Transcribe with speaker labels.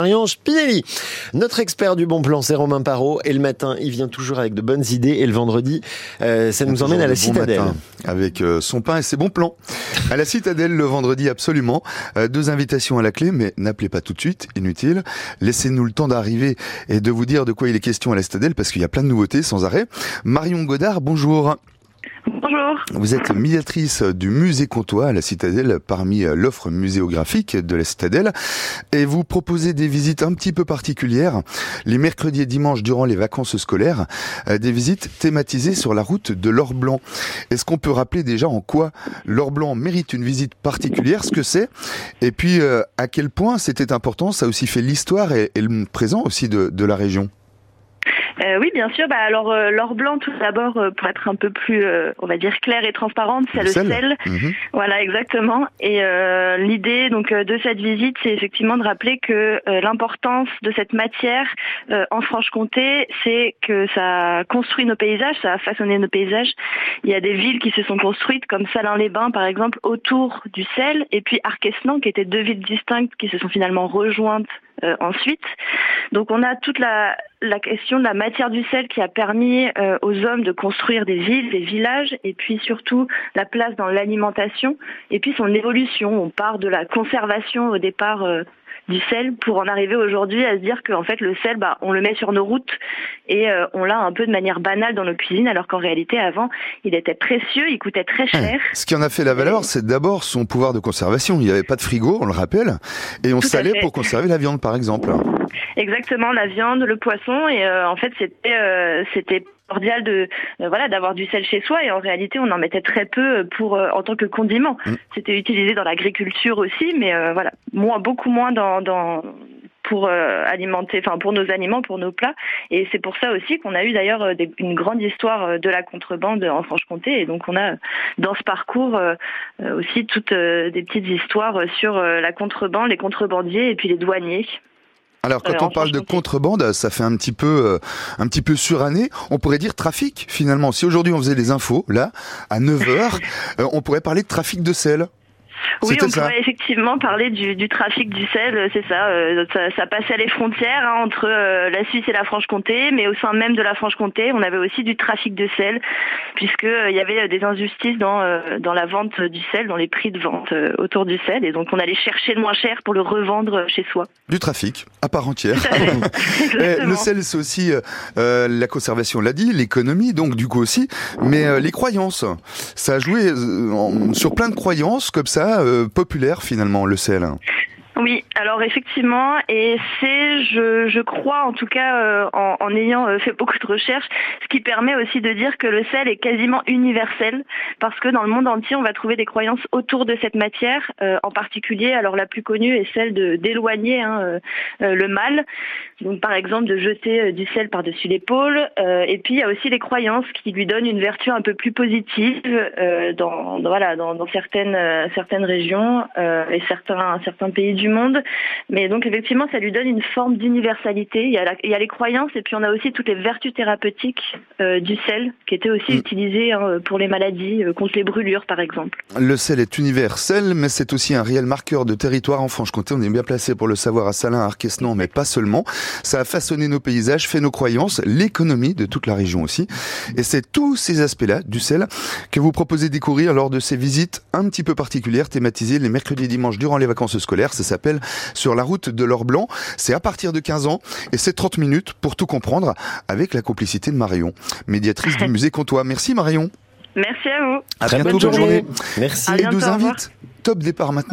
Speaker 1: Marion Spinelli. Notre expert du bon plan, c'est Romain Parot. Et le matin, il vient toujours avec de bonnes idées. Et le vendredi, euh, ça nous emmène à la citadelle.
Speaker 2: avec euh, son pain et ses bons plans. À la citadelle le vendredi, absolument. Euh, deux invitations à la clé, mais n'appelez pas tout de suite, inutile. Laissez-nous le temps d'arriver et de vous dire de quoi il est question à la citadelle, parce qu'il y a plein de nouveautés sans arrêt. Marion Godard, bonjour. Vous êtes médiatrice du musée Comtois à la Citadelle parmi l'offre muséographique de la Citadelle. Et vous proposez des visites un petit peu particulières. Les mercredis et dimanches durant les vacances scolaires, euh, des visites thématisées sur la route de l'or blanc. Est-ce qu'on peut rappeler déjà en quoi l'or blanc mérite une visite particulière, ce que c'est? Et puis euh, à quel point c'était important, ça aussi fait l'histoire et, le présent aussi de la région
Speaker 3: euh, oui, bien sûr. Bah, alors, euh, l'or blanc, tout d'abord, euh, pour être un peu plus, euh, on va dire, clair et transparente, c'est le sel.
Speaker 2: Mhm.
Speaker 3: Voilà, exactement. Et l'idée donc de cette visite, c'est effectivement de rappeler que l'importance de cette matière en Franche-Comté, c'est que ça construit nos paysages, ça a façonné nos paysages. Il y a des villes qui se sont construites, comme Salins-les-Bains, par exemple, autour du sel, et puis Arquesnan, qui étaient deux villes distinctes qui se sont finalement rejointes ensuite. Donc on a toute la, la question de la matière du sel qui a permis euh, aux hommes de construire des villes, des villages, et puis surtout la place dans l'alimentation, et puis son évolution. On part de la conservation au départ euh, du sel pour en arriver aujourd'hui à se dire qu'en fait le sel, bah, on le met sur nos routes et euh, on l'a un peu de manière banale dans nos cuisines, alors qu'en réalité avant, il était précieux, il coûtait très cher.
Speaker 2: Ce qui en a fait la valeur, c'est d'abord son pouvoir de conservation. Il n'y avait pas de frigo, on le rappelle, et on salait pour conserver la viande, par exemple.
Speaker 3: Exactement, la viande, le poisson, et euh, en fait c'était euh, c'était cordial de voilà d'avoir du sel chez soi et en réalité on en mettait très peu pour en tant que condiment. Mm. C'était utilisé dans l'agriculture aussi, mais voilà moins beaucoup moins dans, dans pour euh, alimenter, enfin pour nos aliments, pour nos plats. Et c'est pour ça aussi qu'on a eu d'ailleurs euh, une grande histoire euh, de la contrebande en Franche-Comté. Et donc on a dans ce parcours aussi toutes des petites histoires sur la contrebande, les contrebandiers et puis les douaniers.
Speaker 2: Alors quand on parle de contrebande, ça fait un petit peu un petit peu suranné. On pourrait dire trafic finalement. Si aujourd'hui on faisait les infos là à 9h, on pourrait parler de trafic de sel.
Speaker 3: Oui, on pourrait effectivement parler du, du trafic du sel, euh, c'est ça, euh, ça, ça. passait les frontières hein, entre euh, la Suisse et la Franche-Comté, mais au sein même de la Franche-Comté, on avait aussi du trafic de sel, puisque il y avait des injustices dans dans la vente du sel, dans les prix de vente autour du sel, et donc on allait chercher le moins cher pour le revendre chez soi.
Speaker 2: Du trafic à part entière. le sel, c'est aussi la conservation, l'a dit, l'économie, donc du coup aussi, mais les croyances. Ça a joué sur plein de croyances comme ça euh, populaire finalement le sel.
Speaker 3: Oui, alors effectivement, et c'est, je, je crois en tout cas, euh, en, en, ayant euh, fait beaucoup de recherches, ce qui permet aussi de dire que le sel est quasiment universel, parce que dans le monde entier, on va trouver des croyances autour de cette matière, euh, en particulier, alors la plus connue est celle de d'éloigner hein, le mal, donc par exemple de jeter du sel par-dessus l'épaule, et puis il y a aussi les croyances qui lui donnent une vertu un peu plus positive dans, dans, voilà dans, dans certaines certaines régions et certains certains pays du monde. Mais donc effectivement, ça lui donne une forme d'universalité. Il, y a les croyances et puis on a aussi toutes les vertus thérapeutiques euh, du sel qui étaient aussi mm. utilisées hein, pour les maladies, euh, contre les brûlures par exemple.
Speaker 2: Le sel est universel, mais c'est aussi un réel marqueur de territoire en Franche-Comté. On est bien placé pour le savoir à Salins, à Arquesnan, mais pas seulement. Ça a façonné nos paysages, fait nos croyances, l'économie de toute la région aussi. Et c'est tous ces aspects-là du sel que vous proposez découvrir lors de ces visites un petit peu particulières, thématisées les mercredis et dimanches durant les vacances scolaires. Ça s'appelle Sur la route de l'or blanc. C'est à partir de 15 ans et c'est 30 minutes pour tout comprendre avec la complicité de Marion, médiatrice du musée Comtois. Merci Marion.
Speaker 3: Merci à vous.
Speaker 2: À bientôt, bonne journée.
Speaker 1: Merci.
Speaker 2: et nous invite top départ maintenant.